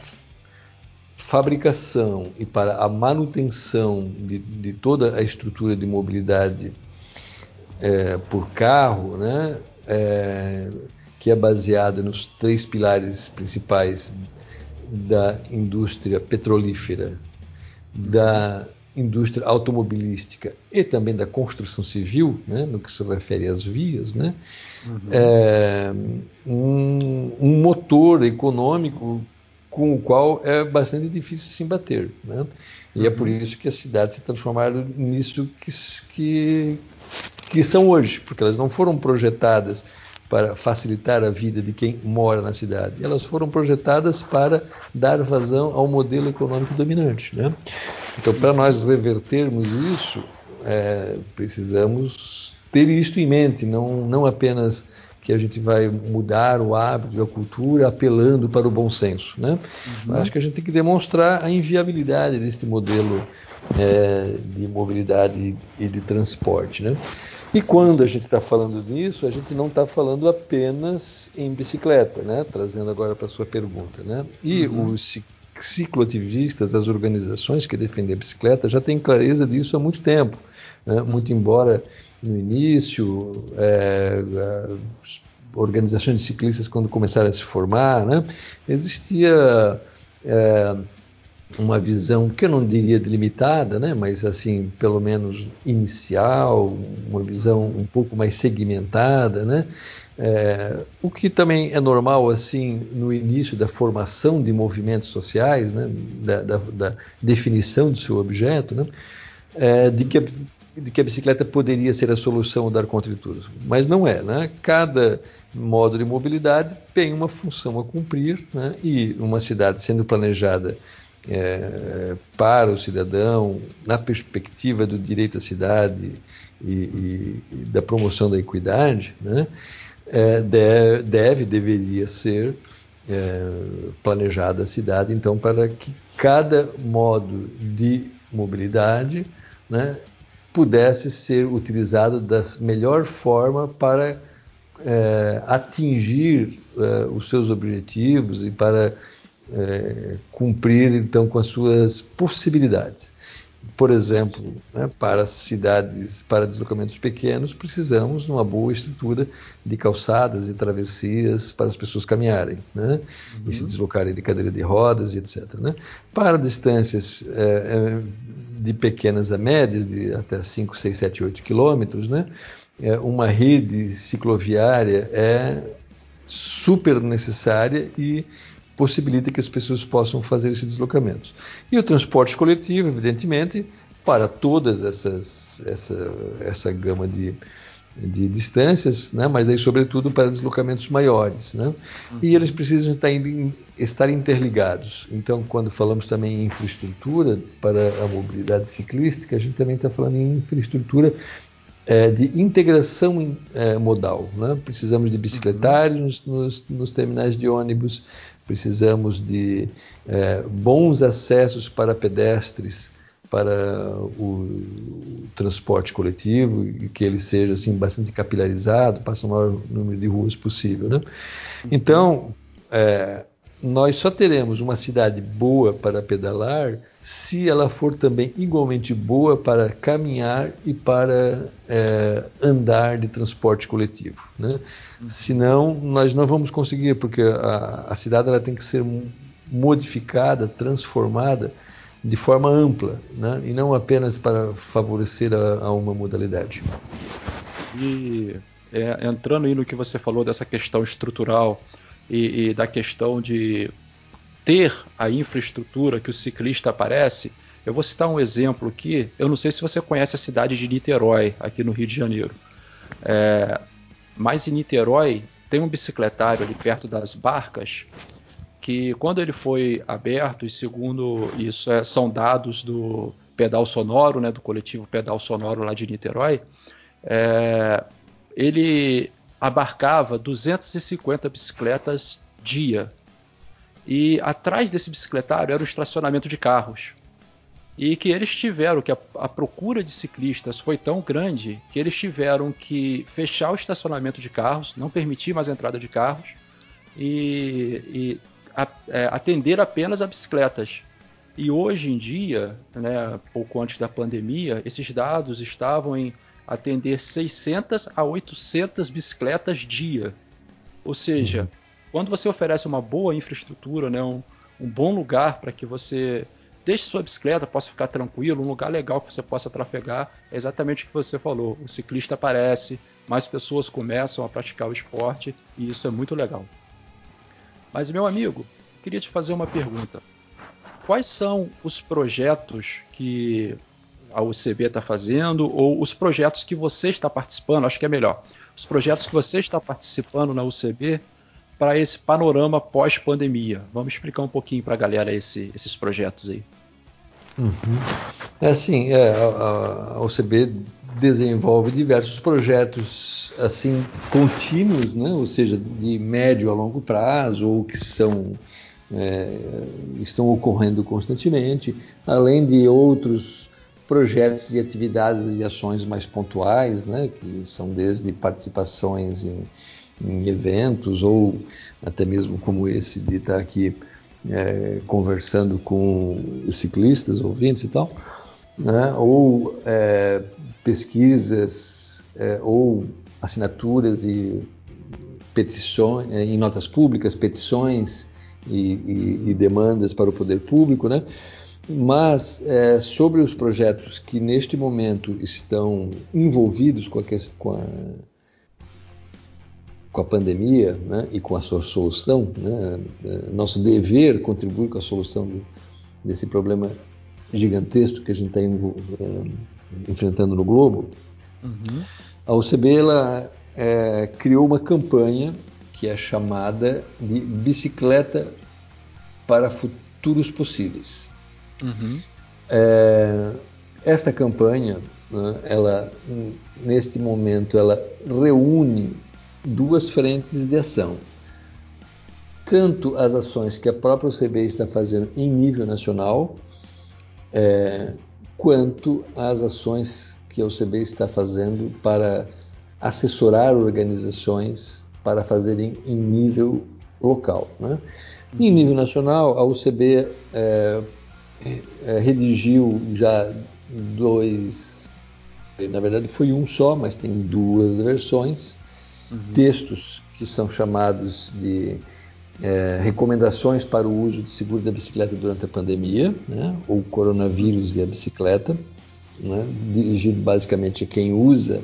B: fabricação e para a manutenção de, de toda a estrutura de mobilidade é, por carro, né? É, que é baseada nos três pilares principais da indústria petrolífera, da indústria automobilística e também da construção civil, né, no que se refere às vias, né, uhum. é um, um, motor econômico com o qual é bastante difícil se bater. Né? E uhum. é por uhum. isso que as cidades se transformaram nisso que, que, que são hoje, porque elas não foram projetadas para facilitar a vida de quem mora na cidade. Elas foram projetadas para dar vazão ao modelo econômico dominante. Né? Então, para nós revertermos isso, é, precisamos ter isso em mente, não, não apenas que a gente vai mudar o hábito, a cultura, apelando para o bom senso. Né? Uhum. Acho que a gente tem que demonstrar a inviabilidade deste modelo é, de mobilidade e de transporte. Né? E quando a gente está falando nisso, a gente não está falando apenas em bicicleta, né? trazendo agora para a sua pergunta. Né? E uhum. os cicloativistas, as organizações que defendem a bicicleta, já têm clareza disso há muito tempo. Né? Muito embora no início, é, organizações de ciclistas quando começaram a se formar, né, existia é, uma visão que eu não diria delimitada, né, mas assim pelo menos inicial, uma visão um pouco mais segmentada, né, é, o que também é normal assim no início da formação de movimentos sociais, né, da, da, da definição do seu objeto, né, é, de, que a, de que a bicicleta poderia ser a solução dar conta de tudo. Mas não é. Né? Cada modo de mobilidade tem uma função a cumprir né? e uma cidade sendo planejada é, para o cidadão, na perspectiva do direito à cidade e, e, e da promoção da equidade, né? É, deve, deve, deveria ser é, planejada a cidade, então, para que cada modo de mobilidade né, pudesse ser utilizado da melhor forma para é, atingir é, os seus objetivos e para é, cumprir então com as suas possibilidades. Por exemplo, né, para cidades, para deslocamentos pequenos, precisamos de uma boa estrutura de calçadas e travessias para as pessoas caminharem né, uhum. e se deslocarem de cadeira de rodas e etc. Né. Para distâncias é, é, de pequenas a médias, de até 5, 6, 7, 8 quilômetros, né, é, uma rede cicloviária é super necessária e possibilita que as pessoas possam fazer esses deslocamentos. E o transporte coletivo, evidentemente, para todas essas essa, essa gama de, de distâncias, né? mas aí sobretudo para deslocamentos maiores, né? Uhum. E eles precisam estar, estar interligados. Então, quando falamos também em infraestrutura para a mobilidade ciclística, a gente também está falando em infraestrutura é, de integração é, modal. Né? Precisamos de bicicletários uhum. nos, nos, nos, terminais de ônibus, precisamos de é, bons acessos para pedestres para o, o, transporte coletivo e que ele seja assim bastante capilarizado, passe o maior número de ruas possível, né? Então, é, nós só teremos uma cidade boa para pedalar se ela for também igualmente boa para caminhar e para é, andar de transporte coletivo. Né? Senão, nós não vamos conseguir, porque a, a cidade ela tem que ser modificada, transformada de forma ampla, né? e não apenas para favorecer a, a uma modalidade.
A: E é, entrando aí no que você falou dessa questão estrutural e, e da questão de ter a infraestrutura que o ciclista aparece, eu vou citar um exemplo aqui. Eu não sei se você conhece a cidade de Niterói, aqui no Rio de Janeiro. É, mas em Niterói tem um bicicletário ali perto das barcas que quando ele foi aberto, e segundo isso é, são dados do Pedal Sonoro, né, do coletivo Pedal Sonoro lá de Niterói, é, ele abarcava 250 bicicletas dia. E atrás desse bicicletário era o estacionamento de carros. E que eles tiveram, que a, a, procura de ciclistas foi tão grande que eles tiveram que fechar o estacionamento de carros, não permitir mais a entrada de carros e, e a, é, atender apenas a bicicletas. E hoje em dia, né, pouco antes da pandemia, esses dados estavam em atender 600 a 800 bicicletas dia. Ou seja, uhum. Quando você oferece uma boa infraestrutura, né, um, um bom lugar para que você deixe sua bicicleta, possa ficar tranquilo, um lugar legal que você possa trafegar, é exatamente o que você falou. O ciclista aparece, mais pessoas começam a praticar o esporte e isso é muito legal. Mas, meu amigo, queria te fazer uma pergunta. Quais são os projetos que a UCB está fazendo ou os projetos que você está participando, acho que é melhor, os projetos que você está participando na UCB para esse panorama pós-pandemia. Vamos explicar um pouquinho para a galera esse, esses projetos aí.
B: Uhum. É assim, é, a, a UCB desenvolve diversos projetos assim contínuos, né? ou seja, de médio a longo prazo ou que são é, estão ocorrendo constantemente, além de outros projetos e atividades e ações mais pontuais, né, que são desde participações em, em eventos ou até mesmo como esse de estar aqui é, conversando com ciclistas, ouvintes e tal, né, ou é, pesquisas é, ou assinaturas e petições, em notas públicas, petições e, e, e demandas para o poder público, né? Mas é, sobre os projetos que neste momento estão envolvidos com a, com a, com a pandemia né, e com a sua solução, né, é, nosso dever contribuir com a solução de, desse problema gigantesco que a gente está é, enfrentando no globo, uhum. a UCB ela, é, criou uma campanha que é chamada de Bicicleta para Futuros Possíveis. Uhum. É, esta campanha, né, ela neste momento, ela reúne duas frentes de ação. Tanto as ações que a própria OCB está fazendo em nível nacional, é, quanto as ações que a OCB está fazendo para assessorar organizações para fazerem em nível local. Né? Em nível nacional, a UCB é, é, redigiu já dois, na verdade foi um só, mas tem duas versões, textos que são chamados de é, recomendações para o uso de seguro da bicicleta durante a pandemia, né, ou coronavírus e a bicicleta, né, dirigido basicamente a quem usa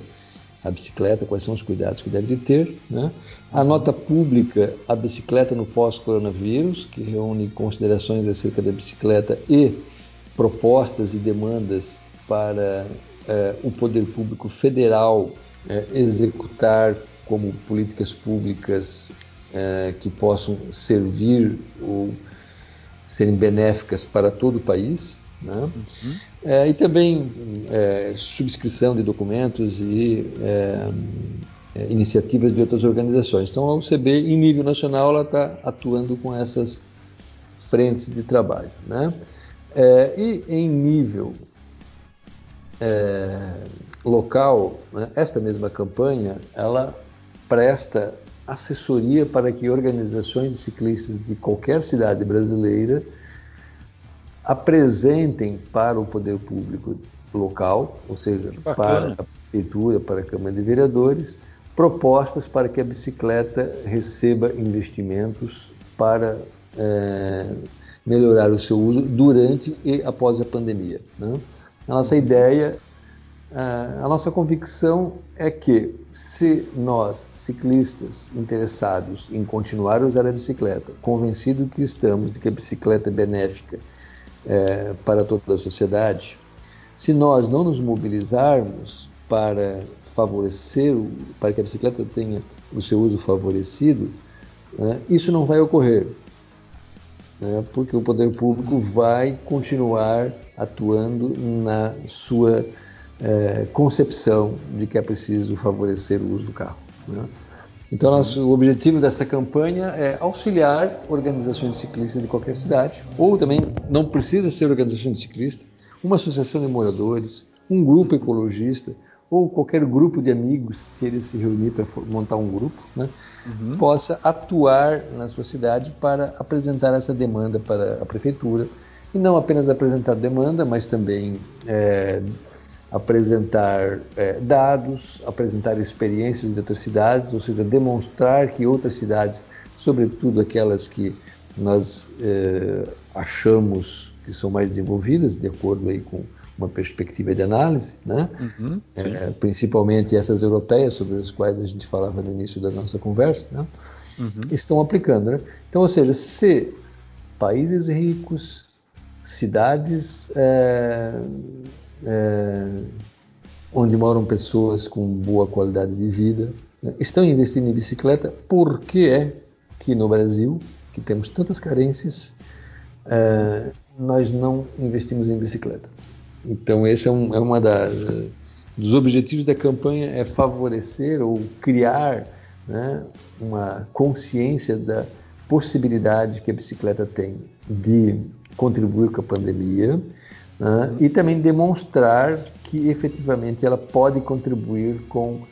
B: a bicicleta, quais são os cuidados que deve ter. Né? A nota pública, a bicicleta no pós-coronavírus, que reúne considerações acerca da bicicleta e propostas e demandas para eh, o poder público federal eh, executar como políticas públicas eh, que possam servir ou serem benéficas para todo o país. Né? Uhum. É, e também é, subscrição de documentos e é, iniciativas de outras organizações. Então, a UCB, em nível nacional, ela está atuando com essas frentes de trabalho. Né? E em nível local, né, esta mesma campanha, ela presta assessoria para que organizações de ciclistas de qualquer cidade brasileira apresentem para o poder público local, ou seja, para a prefeitura, para a Câmara de Vereadores, propostas para que a bicicleta receba investimentos para é, melhorar o seu uso durante e após a pandemia. Né? A nossa uhum. Ideia, a nossa convicção é que se nós, ciclistas interessados em continuar a usar a bicicleta, convencidos que estamos de que a bicicleta é benéfica é, para toda a sociedade, se nós não nos mobilizarmos para favorecer, para que a bicicleta tenha o seu uso favorecido, né, isso não vai ocorrer, né, porque o poder público vai continuar atuando na sua é, concepção de que é preciso favorecer o uso do carro. Né. Então, nosso, o objetivo dessa campanha é auxiliar organizações de ciclistas de qualquer cidade, ou também não precisa ser organização de ciclistas, uma associação de moradores, um grupo ecologista, ou qualquer grupo de amigos que queira se reunir para montar um grupo, né, uhum. possa atuar na sua cidade para apresentar essa demanda para a prefeitura. E não apenas apresentar demanda, mas também é, apresentar é, dados, apresentar experiências de outras cidades, ou seja, demonstrar que outras cidades, sobretudo aquelas que nós é, achamos que são mais desenvolvidas, de acordo aí com uma perspectiva de análise, né? Uhum, é, principalmente essas europeias sobre as quais a gente falava no início da nossa conversa, né? uhum. estão aplicando. Né? Então, ou seja, se países ricos, cidades é, onde moram pessoas com boa qualidade de vida, né? estão investindo em bicicleta, por que é que no Brasil, que temos tantas carências, é, nós não investimos em bicicleta? Então, esse é, um, é uma das dos objetivos da campanha é favorecer ou criar né, uma consciência da possibilidade que a bicicleta tem de contribuir com a pandemia né? e também demonstrar que efetivamente ela pode contribuir com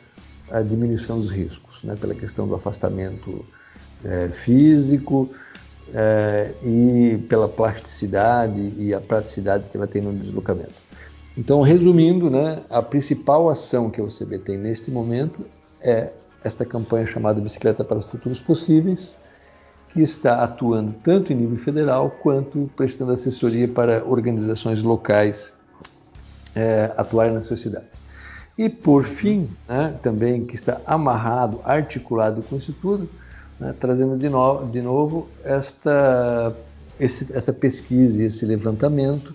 B: a diminuição dos riscos, né? pela questão do afastamento é, físico é, e pela plasticidade e a praticidade que ela tem no deslocamento. Então, resumindo, né, a principal ação que a UCB tem neste momento é esta campanha chamada Bicicleta para os Futuros Possíveis, que está atuando tanto em nível federal quanto prestando assessoria para organizações locais é, atuarem nas sociedades. E, por fim, né, também que está amarrado, articulado com isso tudo, né, trazendo de, no, de novo esta, esse, essa pesquisa e esse levantamento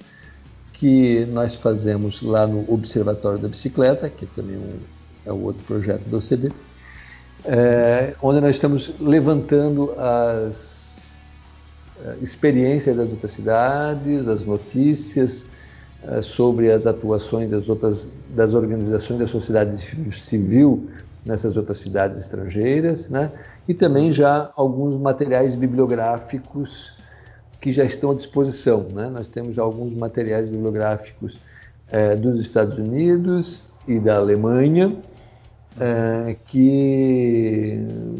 B: que nós fazemos lá no Observatório da Bicicleta, que também um, é outro projeto do OCB, é, onde nós estamos levantando as eh, experiências das outras cidades, as notícias é, sobre as atuações das outras das organizações da sociedade civil nessas outras cidades estrangeiras, né? E também já alguns materiais bibliográficos que já estão à disposição, né? Nós temos alguns materiais bibliográficos é, dos Estados Unidos e da Alemanha é, que,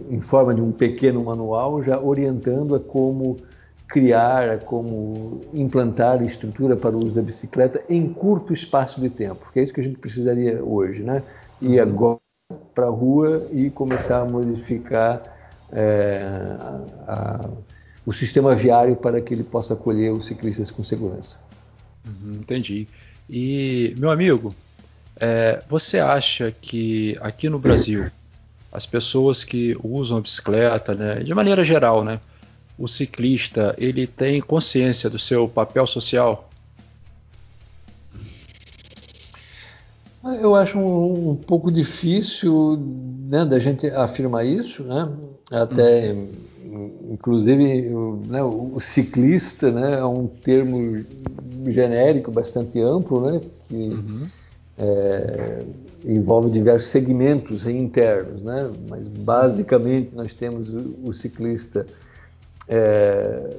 B: em forma de um pequeno manual, já orientando a como criar, a como implantar estrutura para o uso da bicicleta em curto espaço de tempo, que é isso que a gente precisaria hoje, né? Ir uhum. agora para a rua e começar a modificar é, a, a, o sistema viário para que ele possa acolher os ciclistas com segurança.
A: Uhum, entendi. E, meu amigo, é, você acha que aqui no Brasil as pessoas que usam a bicicleta, né, de maneira geral, né, o ciclista ele tem consciência do seu papel social?
B: Eu acho um, um pouco difícil né, da gente afirmar isso, né? Até, uhum. inclusive, o, né, o, ciclista né, é um termo genérico bastante amplo, né? Que, uhum é, envolve diversos segmentos internos, né? mas basicamente nós temos o, o ciclista é,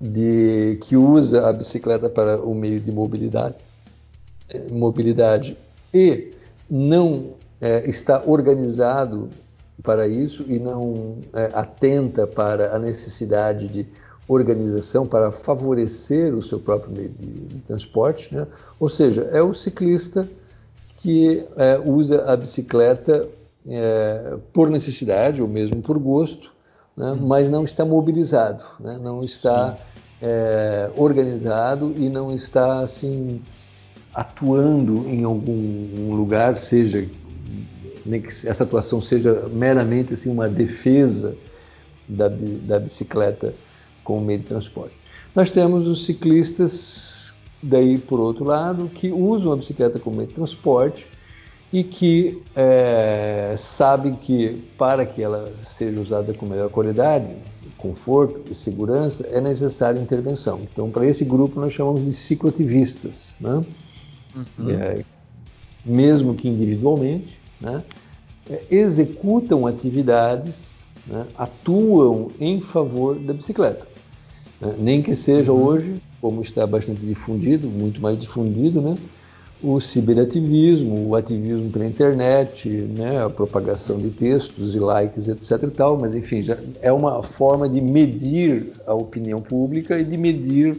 B: de, que usa a bicicleta para o meio de mobilidade, é, mobilidade e não é, está organizado para isso e não é, atenta para a necessidade de organização para favorecer o seu próprio meio de, transporte, né? ou seja, é o ciclista que é, usa a bicicleta é, por necessidade ou mesmo por gosto, né? Uhum. mas não está mobilizado, né? não está é, organizado e não está assim atuando em algum lugar, seja nem que essa atuação seja meramente assim uma defesa da, da bicicleta como meio de transporte. Nós temos os ciclistas, daí por outro lado, que usam a bicicleta como meio de transporte e que é, sabem que para que ela seja usada com melhor qualidade, conforto e segurança, é necessária intervenção. Então, para esse grupo, nós chamamos de cicloativistas, né? Uhum. É, mesmo que individualmente, né? é, executam atividades, né? atuam em favor da bicicleta. Né? Nem que seja uhum. hoje, como está bastante difundido, muito mais difundido, né? o ciberativismo, o ativismo pela internet, né? a propagação de textos e likes, etc. E tal, mas enfim, já é uma forma de medir a opinião pública e de medir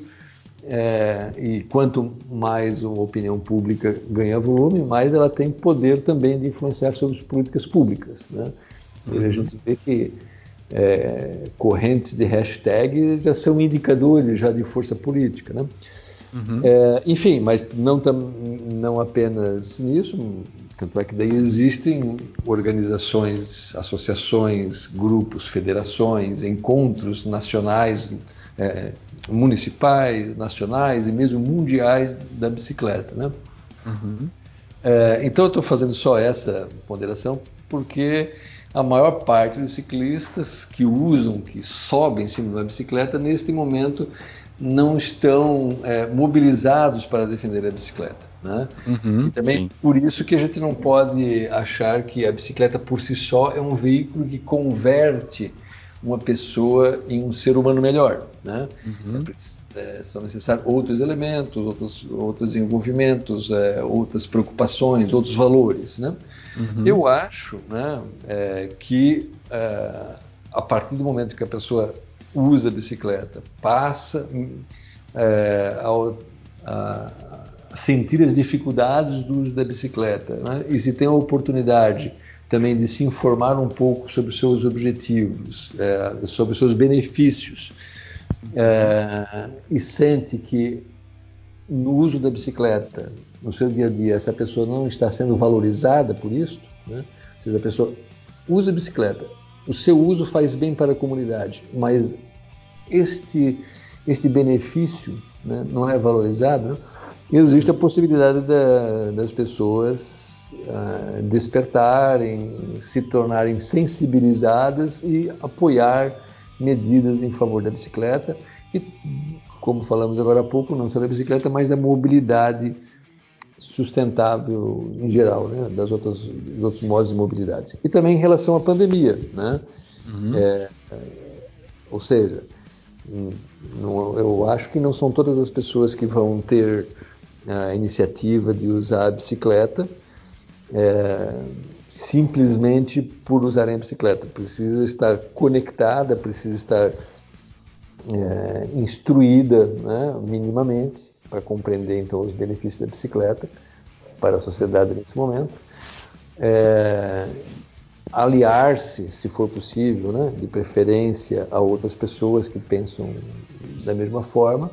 B: é, e quanto mais a opinião pública ganha volume, mais ela tem poder também de influenciar sobre as políticas públicas. Né? E a uhum. gente vê que é, correntes de hashtag já são indicadores já de força política, né? Uhum. É, enfim, mas não, tam, não apenas nisso, tanto é que daí existem organizações, associações, grupos, federações, encontros nacionais, é, municipais, nacionais e mesmo mundiais da bicicleta, né? Uhum. É, então eu estou fazendo só essa ponderação porque a maior parte dos ciclistas que usam, que sobem em cima uma bicicleta, neste momento não estão é, mobilizados para defender a bicicleta. Né? Uhum, e também sim. por isso que a gente não pode achar que a bicicleta por si só é um veículo que converte uma pessoa em um ser humano melhor. Né? Uhum. É, são necessários outros elementos, outros, outros envolvimentos, é, outras preocupações, outros valores. Né? Uhum. Eu acho né, é, que é, a partir do momento que a pessoa usa a bicicleta, passa é, a, a, sentir as dificuldades do uso da bicicleta, né? e se tem a oportunidade também de se informar um pouco sobre os seus objetivos, é, sobre os seus benefícios, é, e sente que no uso da bicicleta, no seu dia a dia, essa pessoa não está sendo valorizada por isso, né? ou seja, a pessoa usa a bicicleta, o seu uso faz bem para a comunidade, mas este, este benefício né, não é valorizado, né? existe a possibilidade da, das pessoas uh, despertarem, se tornarem sensibilizadas e apoiar medidas em favor da bicicleta e, como falamos agora há pouco, não só da bicicleta, mas da mobilidade sustentável em geral, né? das outras, dos outros modos de mobilidade. E também em relação à pandemia, né? Uhum. É, é ou seja, não, eu acho que não são todas as pessoas que vão ter a iniciativa de usar a bicicleta é, simplesmente por usarem a bicicleta. Precisa estar conectada, precisa estar é, instruída né, minimamente para compreender então os benefícios da bicicleta para a sociedade nesse momento. É, aliar-se, se for possível, né, de preferência a outras pessoas que pensam da mesma forma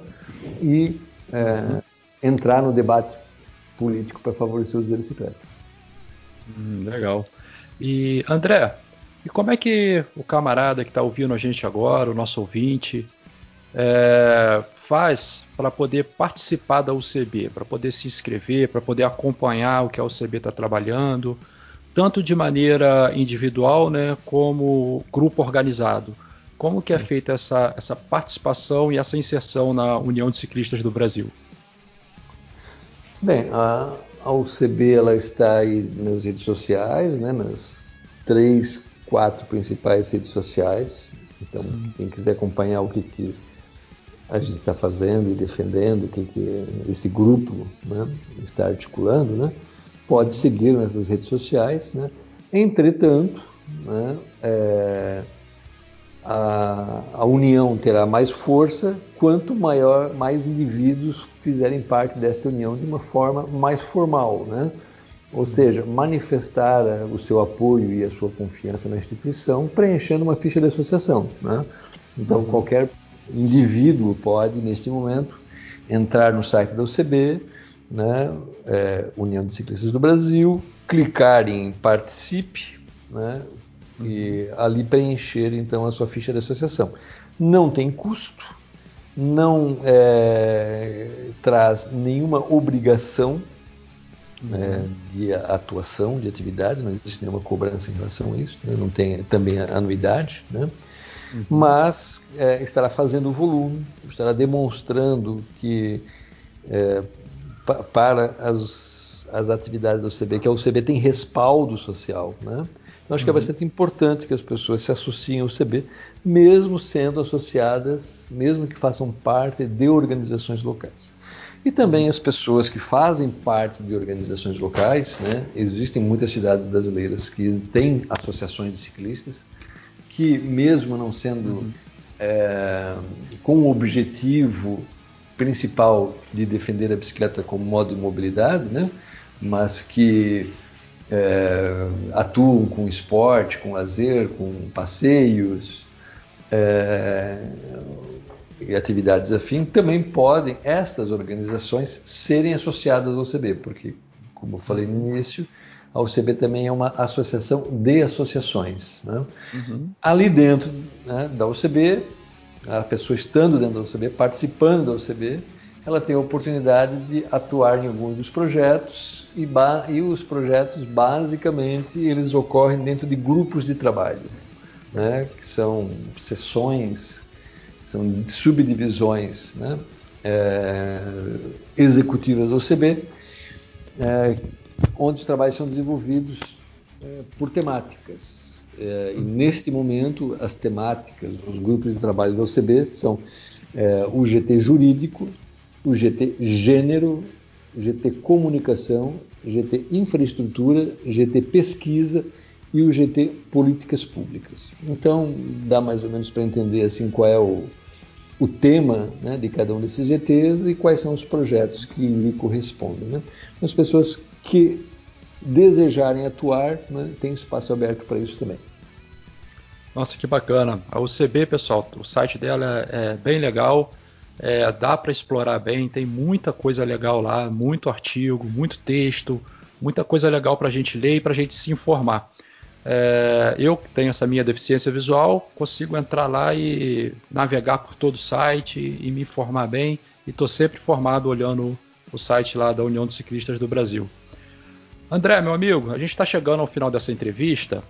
B: e é, entrar no debate político para favorecer o uso da bicicleta.
A: Hum, legal. E André, e como é que o camarada que está ouvindo a gente agora, o nosso ouvinte, é, faz para poder participar da UCB, para poder se inscrever, para poder acompanhar o que a UCB está trabalhando, tanto de maneira individual, né, como grupo organizado? Como que é feita essa, essa participação e essa inserção na União de Ciclistas do Brasil?
B: Bem, a, a UCB ela está aí nas redes sociais, né, nas três, quatro principais redes sociais. Então, quem quiser acompanhar o que, que a gente está fazendo e defendendo, o que, que esse grupo né, está articulando, né, pode seguir nessas redes sociais. Né. Entretanto, né, é, a, a, união terá mais força quanto maior, mais indivíduos fizerem parte desta união de uma forma mais formal, né? Ou seja, manifestar o seu apoio e a sua confiança na instituição preenchendo uma ficha de associação, né? Então uhum. qualquer indivíduo pode neste momento entrar no site da UCB, né? É, União de Ciclistas do Brasil, clicar em participe, né? E ali preencher então a sua ficha de associação. Não tem custo, não é, traz nenhuma obrigação né, de atuação, de atividade, não existe nenhuma cobrança em relação a isso, né, não tem também anuidade, né, uhum. mas é, estará fazendo volume, estará demonstrando que é, para as, as atividades do CB, que a UCB tem respaldo social, né, então, acho que é uhum. bastante importante que as pessoas se associem ao CB, mesmo sendo associadas, mesmo que façam parte de organizações locais. E também as pessoas que fazem parte de organizações locais, né? existem muitas cidades brasileiras que têm associações de ciclistas, que mesmo não sendo uhum. é, com o objetivo principal de defender a bicicleta como modo de mobilidade, né? mas que é, atuam com esporte, com lazer, com passeios é, e atividades afins, também podem estas organizações serem associadas ao CB, porque, como eu falei no início, a UCB também é uma associação de associações. Né? Uhum. Ali dentro né, da UCB, a pessoa estando dentro da UCB, participando da UCB, ela tem a oportunidade de atuar em alguns dos projetos e, e, os projetos basicamente eles ocorrem dentro de grupos de trabalho, né, que são sessões, são subdivisões né, é, executivas do OCB, é, onde os trabalhos são desenvolvidos é, por temáticas. E neste momento as temáticas, os grupos de trabalho do OCB são o GT jurídico, o GT Gênero, GT Comunicação, GT Infraestrutura, GT Pesquisa e o GT Políticas Públicas. Então, dá mais ou menos para entender assim qual é o, o tema né, de cada um desses GTs e quais são os projetos que lhe correspondem. Né? As pessoas que desejarem atuar, né, tem espaço aberto para isso também.
A: Nossa, que bacana. A UCB, pessoal, o site dela é, é bem legal, é, dá para explorar bem, tem muita coisa legal lá, muito artigo, muito texto, muita coisa legal para a gente ler e para a gente se informar. É, eu que tenho essa minha deficiência visual, consigo entrar lá e navegar por todo o site e me informar bem. E estou sempre formado olhando o site lá da União dos Ciclistas do Brasil. André, meu amigo, a gente está chegando ao final dessa entrevista,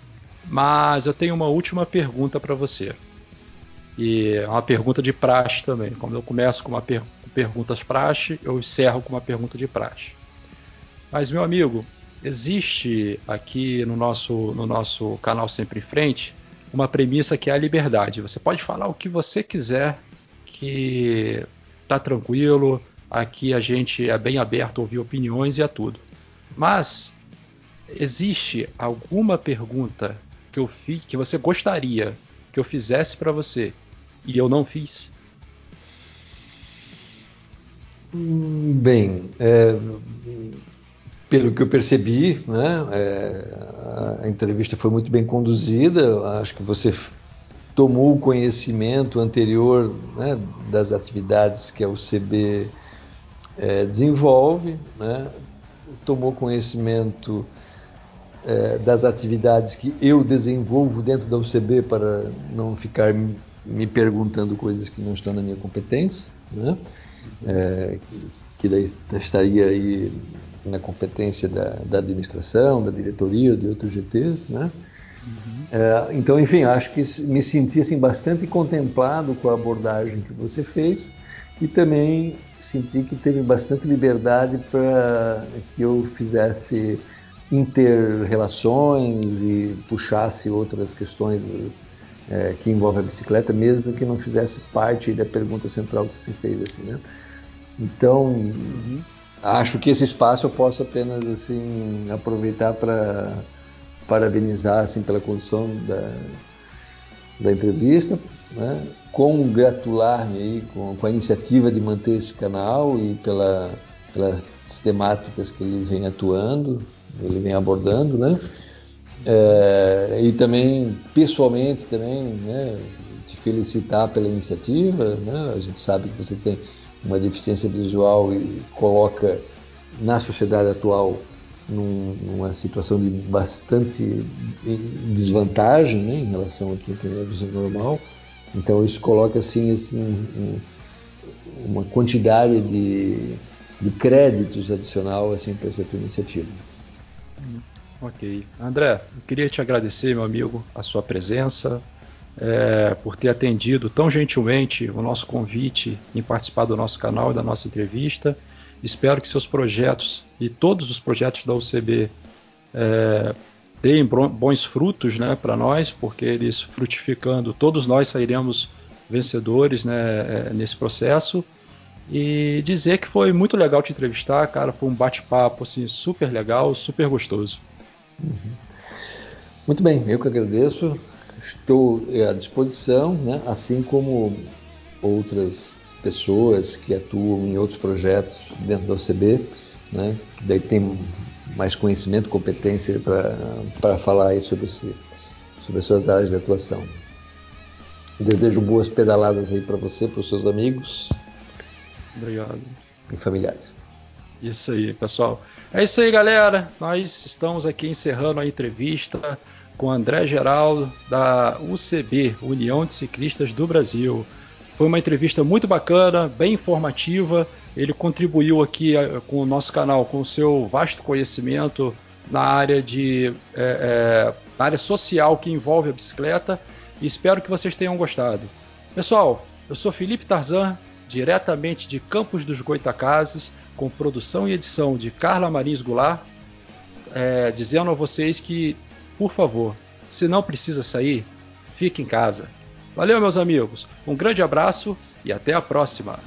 A: mas eu tenho uma última pergunta para você. E é uma pergunta de praxe também. Como eu começo com uma per perguntas praxe, eu encerro com uma pergunta de praxe. Mas, meu amigo, existe aqui no nosso, no nosso canal Sempre em Frente uma premissa que é a liberdade. Você pode falar o que você quiser, que tá tranquilo. Aqui a gente é bem aberto a ouvir opiniões e a tudo. Mas existe alguma pergunta que eu fiz que você gostaria que eu fizesse para você e eu não fiz?
B: Hum, bem, é, pelo que eu percebi, né, é, a entrevista foi muito bem conduzida. Acho que você tomou o conhecimento anterior né, das atividades que a UCB é, desenvolve, né, tomou conhecimento é, das atividades que eu desenvolvo dentro da UCB para não ficar me perguntando coisas que não estão na minha competência, né, é, que daí estaria aí na competência da, da administração, da diretoria, de outros GTs, né? Uhum. É, então, enfim, acho que me senti assim, bastante contemplado com a abordagem que você fez e também senti que teve bastante liberdade para que eu fizesse inter-relações e puxasse outras questões é, que envolvem a bicicleta, mesmo que não fizesse parte da pergunta central que se fez. Assim, né? Então, uhum acho que esse espaço eu posso apenas assim aproveitar para parabenizar assim pela condução da, da entrevista, né? congratular-me aí com, com, a iniciativa de manter esse canal e pela, pelas temáticas que ele vem atuando, ele vem abordando, né? É, e também pessoalmente também, né? Te felicitar pela iniciativa, né? A gente sabe que você tem uma deficiência visual e coloca na sociedade atual num, numa situação de bastante desvantagem né, em relação a quem tem a visão normal. Então isso coloca assim, assim um, uma quantidade de, de créditos adicional assim, para essa tua iniciativa.
A: Ok. André, eu queria te agradecer, meu amigo, a sua presença, é, por ter atendido tão gentilmente o nosso convite em participar do nosso canal e da nossa entrevista. Espero que seus projetos e todos os projetos da UCB é, deem bons frutos né, para nós, porque eles frutificando, todos nós sairemos vencedores né, é, nesse processo. E dizer que foi muito legal te entrevistar, cara, foi um bate-papo assim, super legal, super gostoso.
B: Uhum. Muito bem, eu que agradeço estou à disposição, né? assim como outras pessoas que atuam em outros projetos dentro da OCB, né? que daí tem mais conhecimento, competência para falar aí sobre, esse, sobre as suas áreas de atuação. desejo boas pedaladas aí para você, para os seus amigos.
A: Obrigado.
B: E familiares.
A: Isso aí, pessoal. É isso aí, galera. Nós estamos aqui encerrando a entrevista com André Geraldo, da UCB, União de Ciclistas do Brasil. Foi uma entrevista muito bacana, bem informativa. Ele contribuiu aqui eh, com o nosso canal, com o seu vasto conhecimento na área de é, é, na área social que envolve a bicicleta. E espero que vocês tenham gostado. Pessoal, eu sou Felipe Tarzan, diretamente de Campos dos Goitacazes, com produção e edição de Carla Marins Goulart, é, dizendo a vocês que por favor, se não precisa sair, fique em casa. Valeu, meus amigos. Um grande abraço e até a próxima.